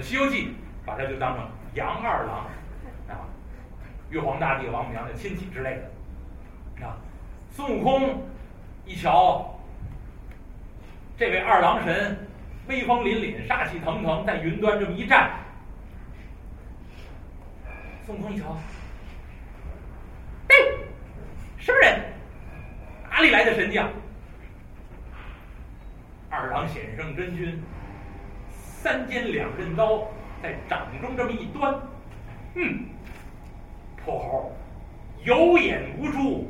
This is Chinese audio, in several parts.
《西游记》把它就当成杨二郎啊，玉皇大帝、王母娘娘亲戚之类的啊。孙悟空一瞧，这位二郎神威风凛凛、杀气腾腾，在云端这么一站，孙悟空一瞧，嘿，什么人？哪里来的神将？二郎显圣真君，三尖两刃刀在掌中这么一端，哼，破猴，有眼无珠，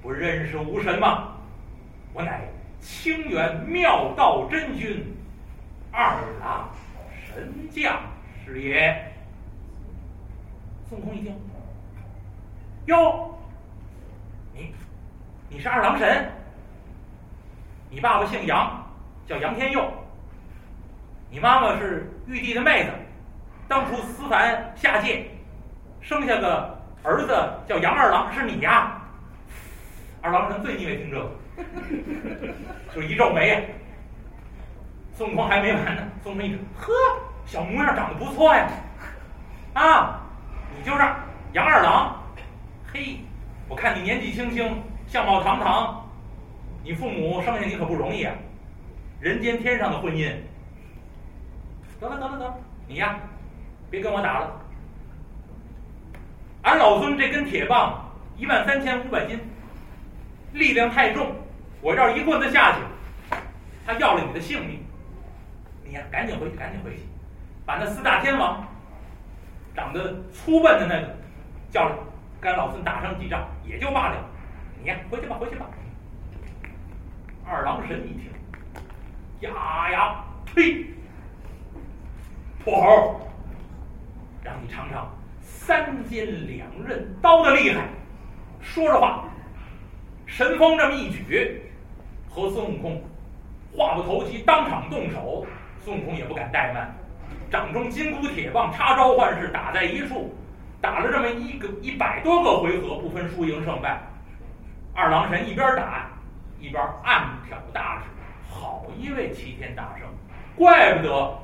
不认识吾神吗？我乃清源妙道真君，二郎神将是也。孙悟空一听，哟，你你是二郎神？你爸爸姓杨？叫杨天佑，你妈妈是玉帝的妹子，当初思凡下界，生下个儿子叫杨二郎，是你呀？二郎神最腻歪听这个，就一皱眉。孙悟空还没完呢，孙悟空一看，呵，小模样长得不错呀，啊，你就是杨二郎，嘿，我看你年纪轻轻，相貌堂堂，你父母生下你可不容易啊。人间天上的婚姻，得了得了得了，你呀，别跟我打了。俺老孙这根铁棒一万三千五百斤，力量太重，我这一棍子下去，他要了你的性命。你呀，赶紧回去，赶紧回去，把那四大天王长得粗笨的那个叫来，跟俺老孙打上几仗也就罢了。你呀，回去吧，回去吧。二郎神一听。呀呀！呸！泼猴，让你尝尝三尖两刃刀的厉害。说着话，神风这么一举，和孙悟空话不投机，当场动手。孙悟空也不敢怠慢，掌中金箍铁棒插招唤式打在一处，打了这么一个一百多个回合，不分输赢胜败。二郎神一边打一边暗挑大指。好一位齐天大圣，怪不得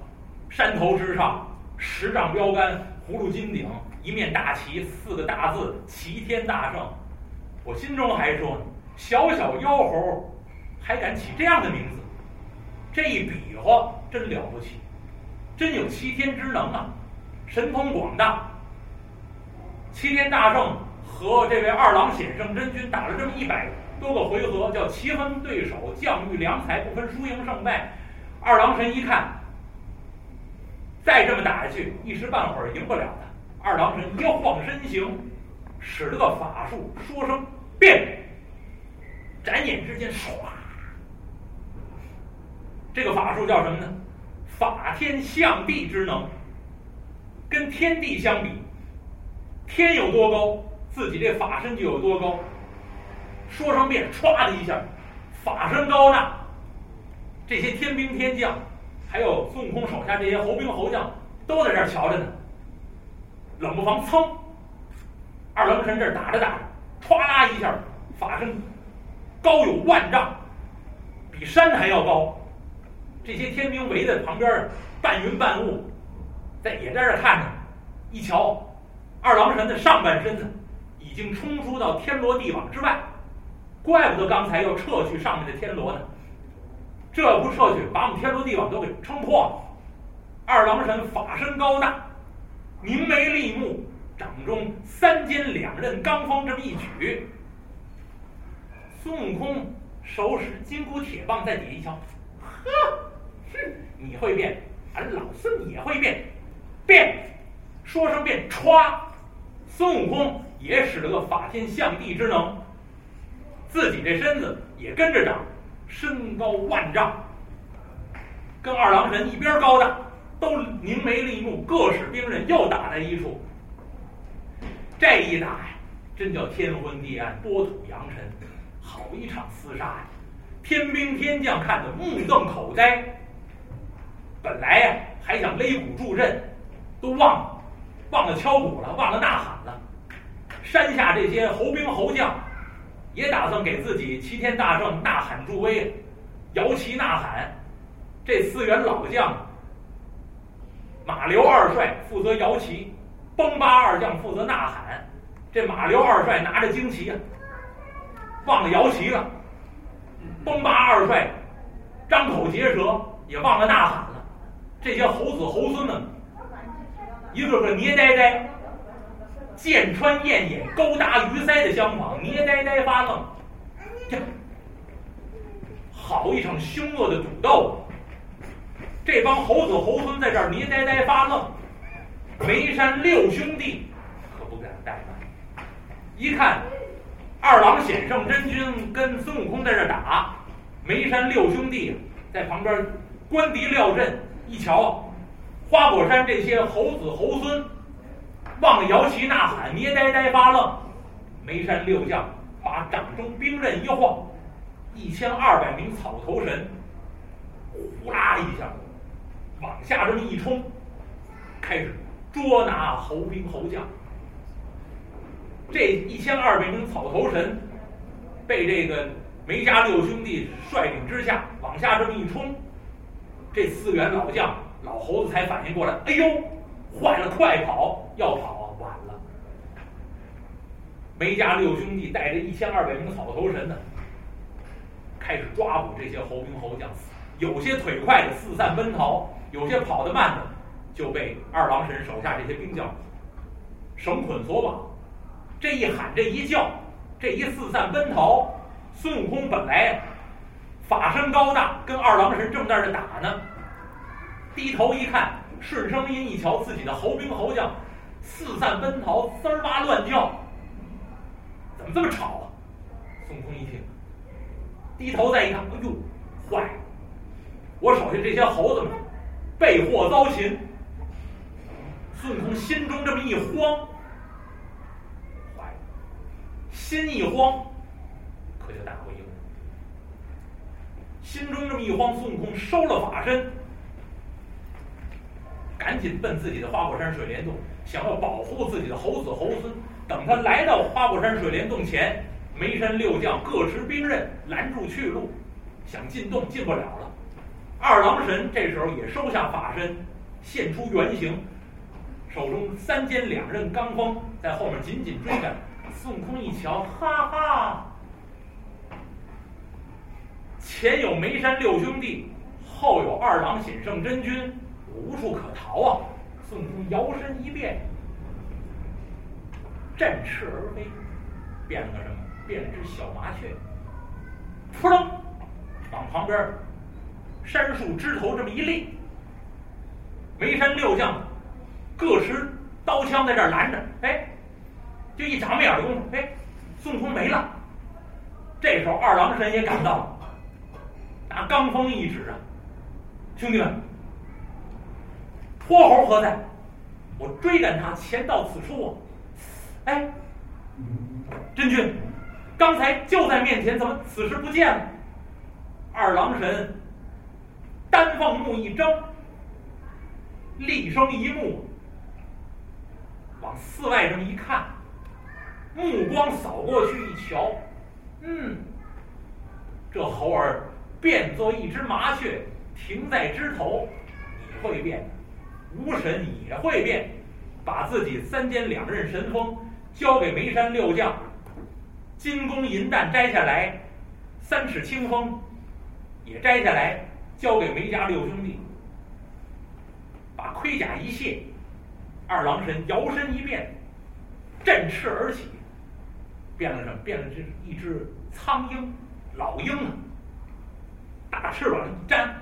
山头之上十丈标杆、葫芦金顶、一面大旗、四个大字“齐天大圣”。我心中还说，小小妖猴还敢起这样的名字，这一比划真了不起，真有齐天之能啊，神通广大。齐天大圣和这位二郎显圣真君打了这么一百。多个回合叫棋逢对手，将遇良才，不分输赢胜败。二郎神一看，再这么打下去，一时半会儿赢不了他。二郎神一晃身形，使了个法术，说声变，眨眼之间，唰，这个法术叫什么呢？法天象地之能。跟天地相比，天有多高，自己这法身就有多高。说声变，唰的一下，法身高大，这些天兵天将，还有孙悟空手下这些猴兵猴将，都在这儿瞧着呢。冷不防，噌，二郎神这儿打着打着，歘啦一下，法身高有万丈，比山还要高。这些天兵围在旁边，半云半雾，在也在这看着。一瞧，二郎神的上半身子已经冲出到天罗地网之外。怪不得刚才要撤去上面的天罗呢，这不撤去，把我们天罗地网都给撑破了。二郎神法身高大，明眉立目，掌中三尖两刃钢锋这么一举。孙悟空手使金箍铁棒在底下一瞧，呵，哼，你会变，俺老孙也会变，变，说声变，歘，孙悟空也使了个法天象地之能。自己这身子也跟着长，身高万丈，跟二郎神一边高大，都凝眉立目，各使兵刃，又打在一处。这一打呀，真叫天昏地暗，波土扬尘，好一场厮杀呀！天兵天将看得目瞪口呆，本来呀还想擂鼓助阵，都忘了，忘了敲鼓了，忘了呐喊了。山下这些猴兵猴将。也打算给自己齐天大圣呐喊助威，摇旗呐喊。这四员老将马刘二帅负责摇旗，崩巴二将负责呐喊。这马刘二帅拿着旌旗啊，忘了摇旗了；崩巴二帅张口结舌，也忘了呐喊了。这些猴子猴孙们，一个个捏呆呆，剑穿燕眼，勾搭鱼腮的相仿，捏呆呆发愣。呀，好一场凶恶的赌斗！这帮猴子猴孙在这儿捏呆呆发愣，眉山六兄弟可不敢怠慢。一看二郎显圣真君跟孙悟空在这打，眉山六兄弟在旁边观敌料阵。一瞧，花果山这些猴子猴孙望摇旗呐喊，捏呆呆发愣。眉山六将把掌中兵刃一晃，一千二百名草头神呼啦一下。往下这么一冲，开始捉拿猴兵猴将。这一千二百名草头神被这个梅家六兄弟率领之下往下这么一冲，这四员老将老猴子才反应过来，哎呦，坏了，快跑！要跑啊，晚了。梅家六兄弟带着一千二百名草头神呢，开始抓捕这些猴兵猴将，有些腿快的四散奔逃。有些跑得慢的，就被二郎神手下这些兵将绳捆索绑。这一喊，这一叫，这一四散奔逃。孙悟空本来法身高大，跟二郎神正在这打呢。低头一看，顺声音一瞧，自己的猴兵猴将四散奔逃，滋儿哇乱叫，怎么这么吵啊？孙悟空一听，低头再一看，哎呦，坏了！我手下这些猴子们。被祸遭擒，孙悟空心中这么一慌，坏了，心一慌，可就打不赢。心中这么一慌，孙悟空收了法身，赶紧奔自己的花果山水帘洞，想要保护自己的猴子猴孙。等他来到花果山水帘洞前，梅山六将各持兵刃拦住去路，想进洞进不了了。二郎神这时候也收下法身，现出原形，手中三尖两刃罡风在后面紧紧追赶。孙悟空一瞧，哈哈，前有梅山六兄弟，后有二郎显圣真君，无处可逃啊！孙悟空摇身一变，振翅而飞，变了个什么？变了只小麻雀，扑棱往旁边。山树枝头这么一立，梅山六将各持刀枪在这儿拦着，哎，就一眨眼的功夫，哎，孙悟空没了。这时候二郎神也赶到了，拿罡风一指啊，兄弟们，泼猴何在？我追赶他，前到此处啊！哎，真君，刚才就在面前，怎么此时不见了？二郎神。丹凤目一睁，厉声一目，往寺外这么一看，目光扫过去一瞧，嗯，这猴儿变作一只麻雀，停在枝头，你会变，巫神也会变，把自己三尖两刃神锋交给眉山六将，金弓银弹摘下来，三尺清风也摘下来。交给梅家六兄弟，把盔甲一卸，二郎神摇身一变，振翅而起，变了什么？变了只一只苍鹰，老鹰啊！大翅膀一扇，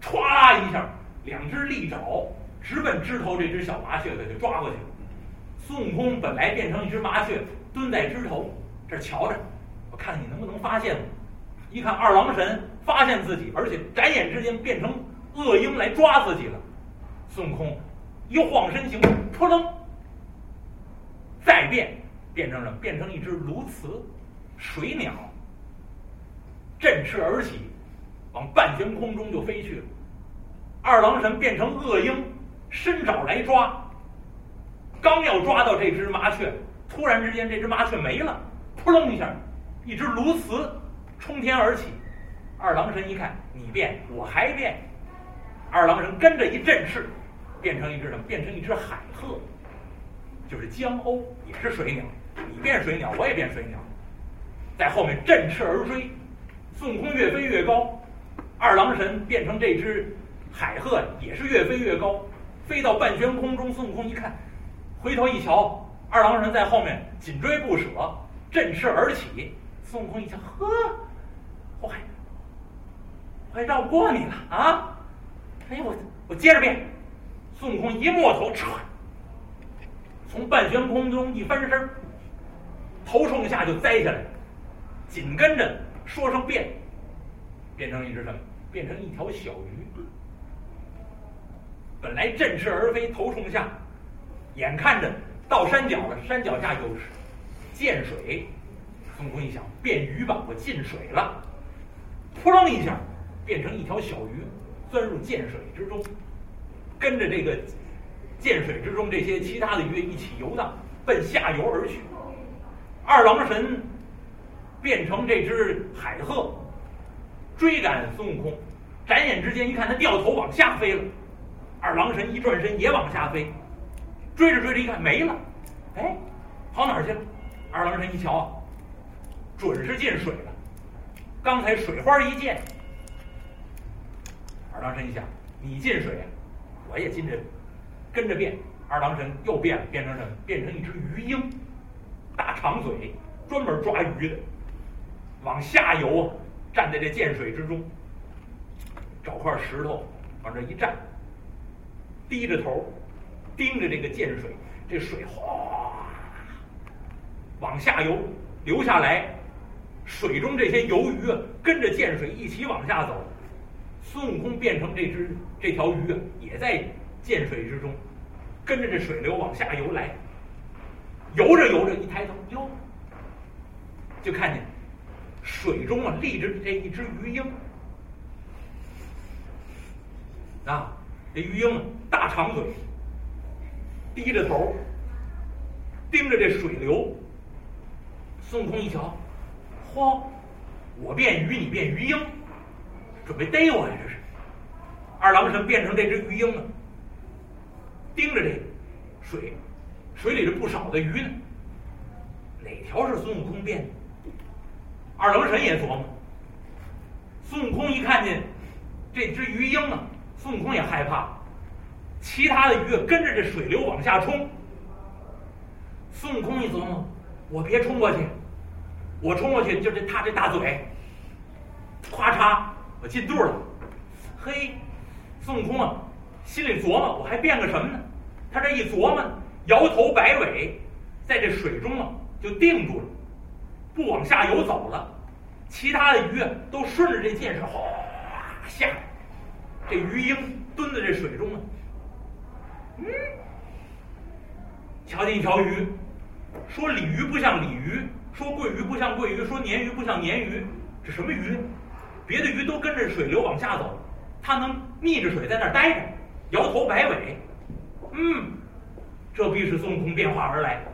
歘一下，两只利爪直奔枝头这只小麻雀，给它抓过去了。孙悟空本来变成一只麻雀，蹲在枝头这瞧着，我看看你能不能发现我。一看二郎神发现自己，而且眨眼之间变成恶鹰来抓自己了。孙悟空一晃身形，扑棱，再变，变成什么？变成一只鸬鹚，水鸟，振翅而起，往半悬空中就飞去了。二郎神变成恶鹰，伸爪来抓，刚要抓到这只麻雀，突然之间这只麻雀没了，扑棱一下，一只鸬鹚。冲天而起，二郎神一看，你变，我还变。二郎神跟着一阵势，变成一只什么？变成一只海鹤，就是江鸥，也是水鸟。你变水鸟，我也变水鸟，在后面振翅而追。孙悟空越飞越高，二郎神变成这只海鹤，也是越飞越高，飞到半悬空中。孙悟空一看，回头一瞧，二郎神在后面紧追不舍，振翅而起。孙悟空一瞧，呵，我还我还绕不过你了啊！哎呀，我我接着变。孙悟空一摸头，唰，从半悬空中一翻身，头冲下就栽下来，紧跟着说声变，变成一只什么？变成一条小鱼。本来振翅而飞，头冲下，眼看着到山脚了，山脚下有涧水。孙悟空一想，变鱼吧，我进水了，扑棱一下，变成一条小鱼，钻入涧水之中。跟着这个涧水之中这些其他的鱼一起游荡，奔下游而去。二郎神变成这只海鹤，追赶孙悟空。眨眼之间，一看他掉头往下飞了。二郎神一转身也往下飞，追着追着一看没了，哎，跑哪儿去了？二郎神一瞧啊，准是进水了。刚才水花一溅，二郎神一想，你进水。我也跟着跟着变，二郎神又变了，变成什么？变成一只鱼鹰，大长嘴，专门抓鱼的，往下游啊，站在这涧水之中，找块石头往这一站，低着头盯着这个涧水，这水哗往下游流下来，水中这些游鱼啊，跟着涧水一起往下走。孙悟空变成这只这条鱼啊，也在涧水之中，跟着这水流往下游来。游着游着，一抬头，哟，就看见水中啊立着这一只鱼鹰。啊，这鱼鹰大长嘴，低着头，盯着这水流。孙悟空一瞧，嚯，我变鱼，你变鱼鹰。准备逮我呀！这是二郎神变成这只鱼鹰了，盯着这水，水里这不少的鱼呢。哪条是孙悟空变的？二郎神也琢磨。孙悟空一看见这只鱼鹰啊，孙悟空也害怕。其他的鱼跟着这水流往下冲。孙悟空一琢磨，我别冲过去，我冲过去就这他这大嘴，咵嚓。我进肚了，嘿，孙悟空啊，心里琢磨，我还变个什么呢？他这一琢磨，摇头摆尾，在这水中啊就定住了，不往下游走了。其他的鱼都顺着这箭水哗下来，这鱼鹰蹲在这水中啊，嗯，瞧见一条鱼，说鲤鱼不像鲤鱼，说桂鱼不像桂鱼，说鲶鱼不像鲶鱼，这什么鱼？别的鱼都跟着水流往下走，它能逆着水在那儿待着，摇头摆尾。嗯，这必是孙悟空变化而来。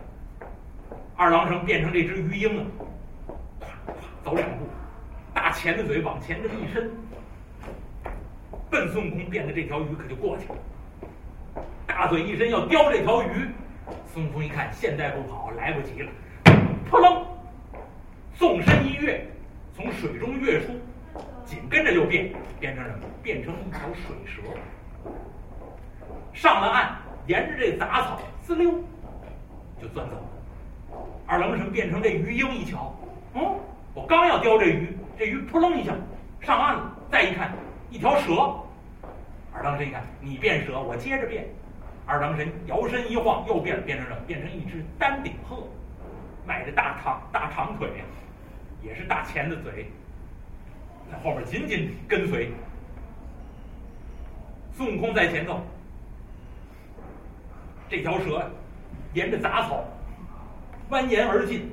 二郎神变成这只鱼鹰了，咵咵走两步，大钳子嘴往前这么一伸，奔孙悟空变的这条鱼可就过去了。大嘴一伸要叼这条鱼，孙悟空一看现在不跑来不及了，扑棱，纵身一跃，从水中跃出。紧跟着就变，变成什么？变成一条水蛇，上了岸，沿着这杂草滋溜就钻走了。二郎神变成这鱼鹰一瞧，嗯，我刚要叼这鱼，这鱼扑棱一下上岸了。再一看，一条蛇。二郎神一看，你变蛇，我接着变。二郎神摇身一晃，又变了，变成什么？变成一只丹顶鹤，迈着大长大长腿，也是大钳子嘴。在后面紧紧跟随，孙悟空在前头，这条蛇沿着杂草蜿蜒而进，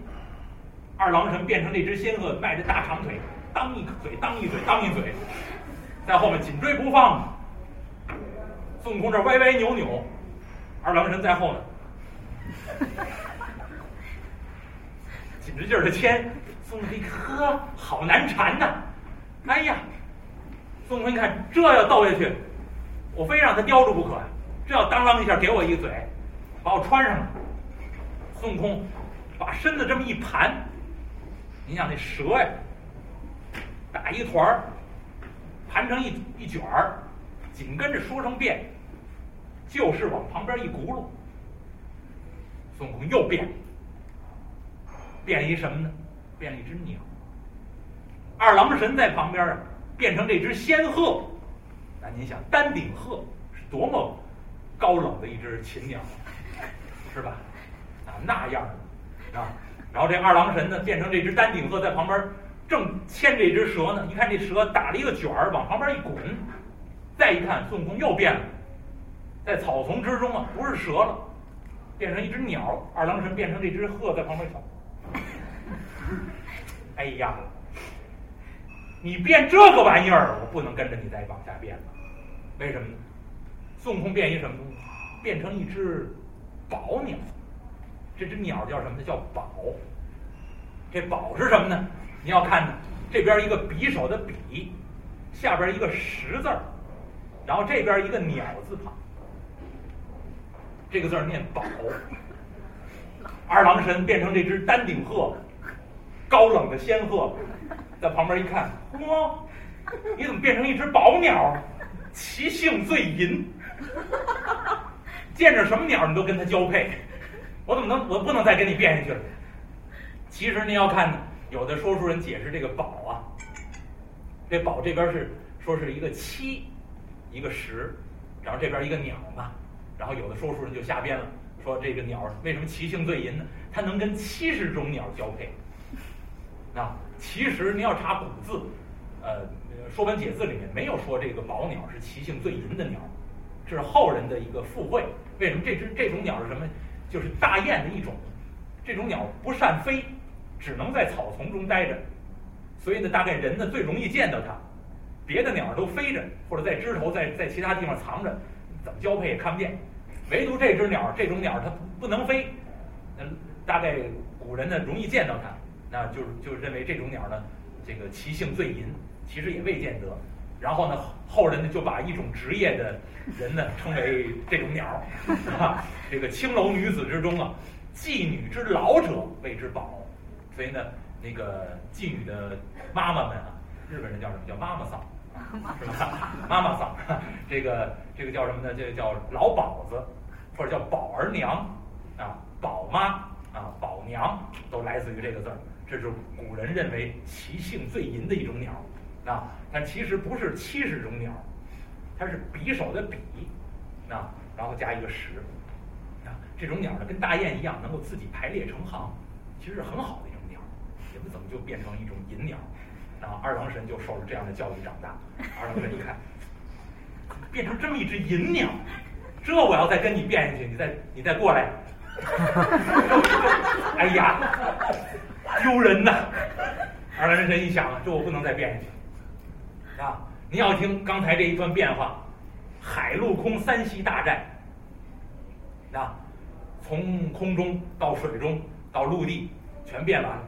二郎神变成那只仙鹤，迈着大长腿，当一嘴当一嘴当一嘴，在后面紧追不放。孙悟空这歪歪扭扭，二郎神在后面，紧着劲儿的牵。孙悟空一看，呵，好难缠呐！哎呀，孙悟空一看，这要斗下去，我非让他叼住不可呀！这要当啷一下给我一嘴，把我穿上了。孙悟空把身子这么一盘，你想那蛇呀，打一团儿，盘成一一卷儿，紧跟着说成变，就是往旁边一轱辘。孙悟空又变，变一什么呢？变了一只鸟。二郎神在旁边啊，变成这只仙鹤。那您想，丹顶鹤是多么高冷的一只禽鸟，是吧？啊，那样的啊。然后这二郎神呢，变成这只丹顶鹤，在旁边正牵这只蛇呢。一看这蛇打了一个卷儿，往旁边一滚。再一看，孙悟空又变了，在草丛之中啊，不是蛇了，变成一只鸟。二郎神变成这只鹤，在旁边瞧。哎呀！你变这个玩意儿，我不能跟着你再往下变了。为什么呢？孙悟空变一什么东西？变成一只宝鸟。这只鸟叫什么呢？叫宝。这宝是什么呢？你要看呢，这边一个匕首的匕，下边一个十字儿，然后这边一个鸟字旁。这个字儿念宝。二郎神变成这只丹顶鹤，高冷的仙鹤。在旁边一看，嚯，你怎么变成一只宝鸟？其性最淫，见着什么鸟你都跟它交配。我怎么能，我不能再跟你变下去了？其实您要看呢，有的说书人解释这个宝啊，这宝这边是说是一个七，一个十，然后这边一个鸟嘛，然后有的说书人就瞎编了，说这个鸟为什么奇性最淫呢？它能跟七十种鸟交配。啊，其实您要查古字，呃，《说文解字》里面没有说这个宝鸟是奇性最淫的鸟，这是后人的一个附会。为什么这只这种鸟是什么？就是大雁的一种。这种鸟不善飞，只能在草丛中待着，所以呢，大概人呢最容易见到它。别的鸟都飞着，或者在枝头，在在其他地方藏着，怎么交配也看不见。唯独这只鸟，这种鸟它不能飞，嗯，大概古人呢容易见到它。那就是就认为这种鸟呢，这个其性最淫，其实也未见得。然后呢，后人呢就把一种职业的人呢称为这种鸟，啊，这个青楼女子之中啊，妓女之老者谓之宝。所以呢，那个妓女的妈妈们啊，日本人叫什么叫妈妈桑，是吧？妈妈桑，这个这个叫什么呢？这个叫老鸨子，或者叫宝儿娘，啊，宝妈啊，宝娘都来自于这个字儿。这是古人认为其性最淫的一种鸟，啊，但其实不是七十种鸟，它是匕首的匕，啊，然后加一个十，啊，这种鸟呢跟大雁一样，能够自己排列成行，其实是很好的怎么就变成一种淫鸟，啊，二郎神就受了这样的教育长大。二郎神一看，变成这么一只淫鸟，这我要再跟你变下去，你再你再过来，哎呀！丢人呐！二郎神一想啊，这我不能再变下去啊！你要听刚才这一段变化，海陆空三栖大战啊，从空中到水中到陆地全变完了。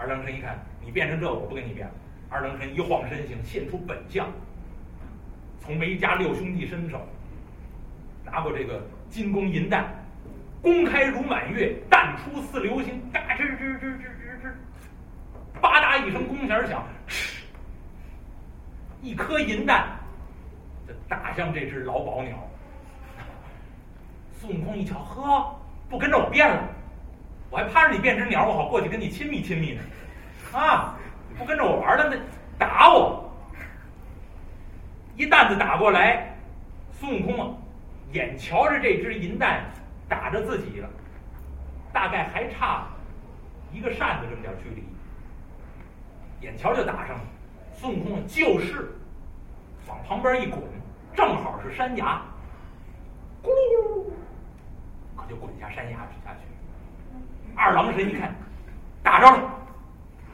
二郎神一看，你变成这，我不跟你变了。二郎神一晃身形，现出本相，从梅家六兄弟身上拿过这个金弓银弹，弓开如满月，弹出似流星，嘎吱吱吱吱吱吱。吧嗒一声弓弦响，嗤，一颗银弹就打向这只老宝鸟。孙悟空一瞧，呵，不跟着我变了，我还盼着你变只鸟，我好过去跟你亲密亲密呢。啊，不跟着我玩了，那打我！一弹子打过来，孙悟空啊，眼瞧着这只银弹打着自己了，大概还差一个扇子这么点距离。眼瞧就打上了，孙悟空就是往旁边一滚，正好是山崖，咕噜，可就滚下山崖下去。二郎神一看，打着了，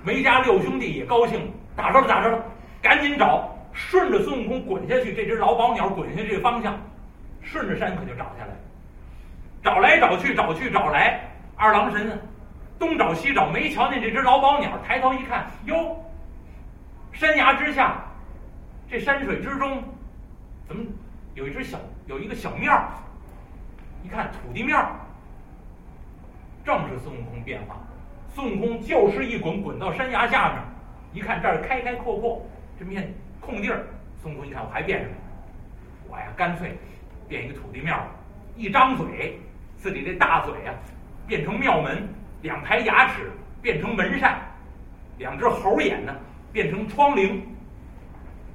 梅家六兄弟也高兴，打着了，打着了，赶紧找，顺着孙悟空滚下去，这只老宝鸟滚下去的方向，顺着山可就找下来，找来找去，找去找来，二郎神？东找西找，没瞧见这只老宝鸟。抬头一看，哟，山崖之下，这山水之中，怎么有一只小有一个小庙，一看土地庙，正是孙悟空变化。孙悟空就是一滚，滚到山崖下面，一看这儿开开阔阔，这片空地儿，孙悟空一看我还变什么？我呀，干脆变一个土地庙儿，一张嘴，自己这大嘴呀，变成庙门，两排牙齿变成门扇，两只猴眼呢变成窗棂，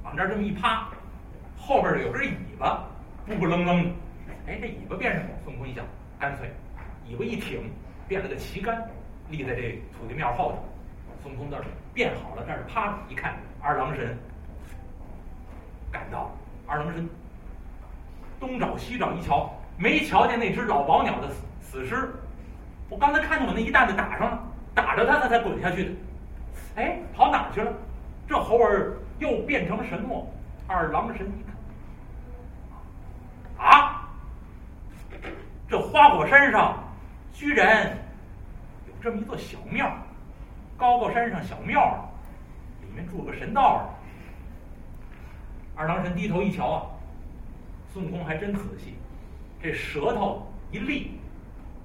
往这儿这么一趴，后边有根尾巴，不不愣愣的。哎，这尾巴变什么？孙悟空一想，干脆尾巴一挺，变了个旗杆，立在这土地庙后头。孙悟空这儿变好了，这儿趴着，一看二郎神赶到，二郎神东找西找，一瞧没瞧见那只老鸨鸟的死死尸。我刚才看见我那一担子打上了，打着它它才滚下去的。哎，跑哪去了？这猴儿又变成什么？二郎神一看，啊，这花果山上居然这么一座小庙，高高山上小庙，里面住个神道。二郎神低头一瞧啊，孙悟空还真仔细，这舌头一立，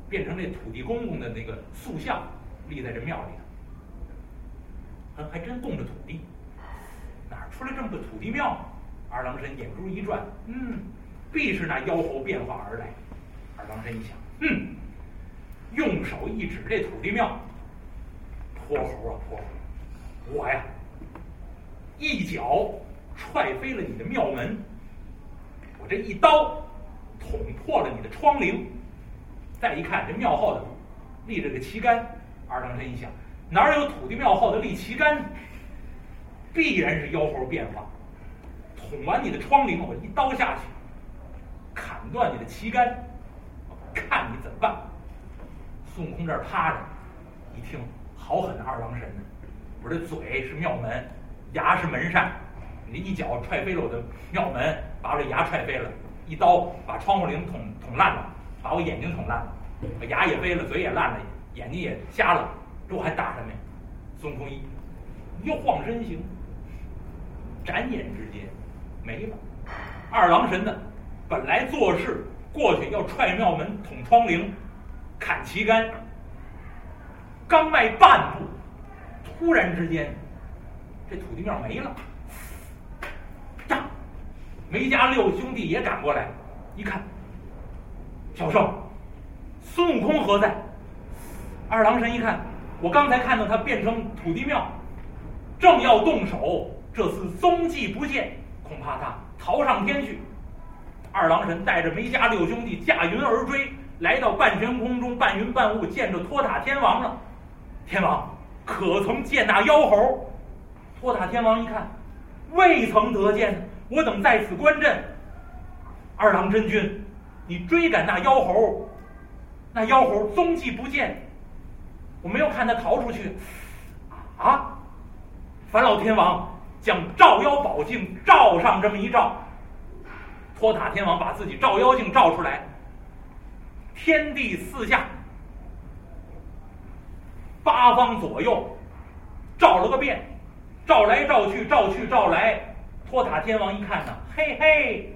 变成那土地公公的那个塑像，立在这庙里头，还真供着土地。哪出来这么个土地庙？二郎神眼珠一转，嗯，必是那妖猴变化而来。二郎神一想，嗯，用手一指这土地庙，泼猴啊泼猴，我呀，一脚踹飞了你的庙门，我这一刀捅破了你的窗棂。再一看，这庙后头立着个旗杆。二郎神一想，哪有土地庙后头立旗杆？必然是妖猴变化。捅完你的窗棂，我一刀下去，砍断你的旗杆，看你怎么办。孙悟空这儿趴着，一听好狠的，二郎神呢？我这嘴是庙门，牙是门扇，你一脚踹飞了我的庙门，把我这牙踹飞了，一刀把窗户棂捅捅烂了，把我眼睛捅烂了，我牙也飞了，嘴也烂了，眼睛也瞎了，这我还打什么呀？孙悟空一一晃身形，眨眼之间。没了，二郎神呢？本来做事过去要踹庙门、捅窗棂、砍旗杆，刚迈半步，突然之间，这土地庙没了。呀，梅家六兄弟也赶过来，一看，小圣，孙悟空何在？二郎神一看，我刚才看到他变成土地庙，正要动手，这次踪迹不见。恐怕他逃上天去。二郎神带着梅家六兄弟驾云而追，来到半悬空中，半云半雾见着托塔天王了。天王，可曾见那妖猴？托塔天王一看，未曾得见，我等在此观阵。二郎真君，你追赶那妖猴，那妖猴踪迹不见，我没有看他逃出去。啊，烦老天王。将照妖宝镜照上这么一照，托塔天王把自己照妖镜照出来，天地四下，八方左右，照了个遍，照来照去，照去照来。托塔天王一看呢，嘿嘿，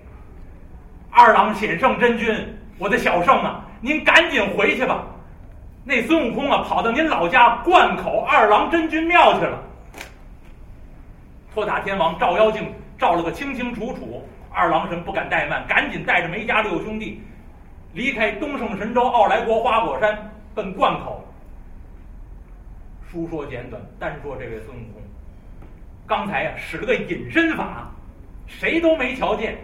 二郎显圣真君，我的小圣啊，您赶紧回去吧。那孙悟空啊，跑到您老家灌口二郎真君庙去了。托塔天王照妖镜照了个清清楚楚，二郎神不敢怠慢，赶紧带着梅家六兄弟离开东胜神州傲来国花果山，奔灌口。书说简短，单说这位孙悟空，刚才呀使了个隐身法，谁都没瞧见，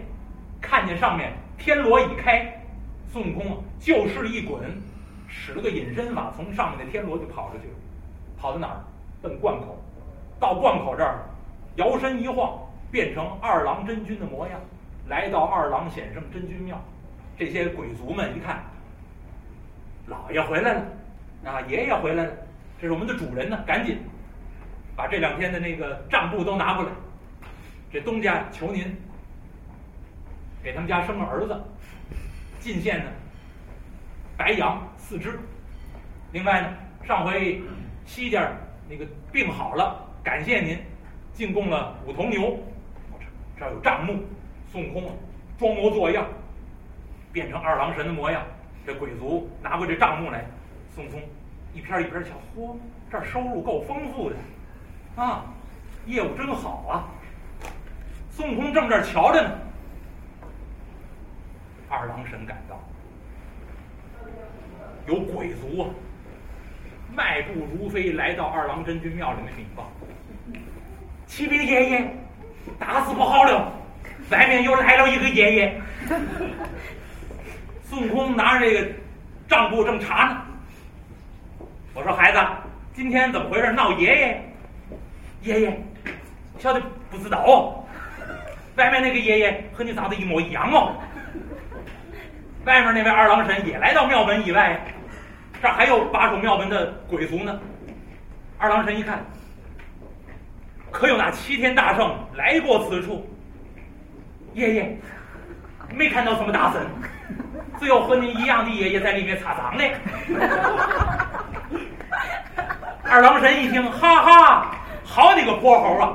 看见上面天罗已开，孙悟空就势一滚，使了个隐身法，从上面的天罗就跑出去了，跑到哪儿？奔灌口，到灌口这儿。摇身一晃，变成二郎真君的模样，来到二郎显圣真君庙。这些鬼族们一看，老爷回来了，啊，爷爷回来了，这是我们的主人呢，赶紧把这两天的那个账簿都拿过来。这东家求您给他们家生个儿子，进献呢白羊四只。另外呢，上回西家那个病好了，感谢您。进贡了五头牛，这儿有账目。孙悟空装模作样，变成二郎神的模样。这鬼族拿过这账目来，孙悟空一篇一篇瞧，嚯，这收入够丰富的，啊，业务真好啊！孙悟空正这儿瞧着呢，二郎神赶到，有鬼族啊，迈步如飞来到二郎真君庙里面禀报：“启禀爷爷，大事不好了，外面又来了一个爷爷。”孙悟空拿着这个账簿正查呢。我说：“孩子，今天怎么回事？闹爷爷？爷爷，小的不知道。外面那个爷爷和你长得一模一样哦。外面那位二郎神也来到庙门以外，这还有把守庙门的鬼族呢。二郎神一看，可有那齐天大圣来过此处？爷爷，没看到什么大神。”只有和您一样的爷爷在里面擦账呢。二郎神一听，哈哈，好你个泼猴啊！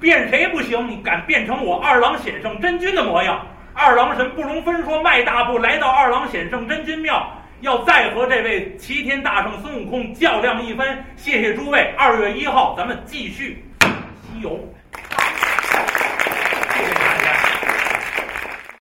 变谁不行？你敢变成我二郎显圣真君的模样？二郎神不容分说，迈大步来到二郎显圣真君庙，要再和这位齐天大圣孙悟空较量一番。谢谢诸位，二月一号咱们继续西游。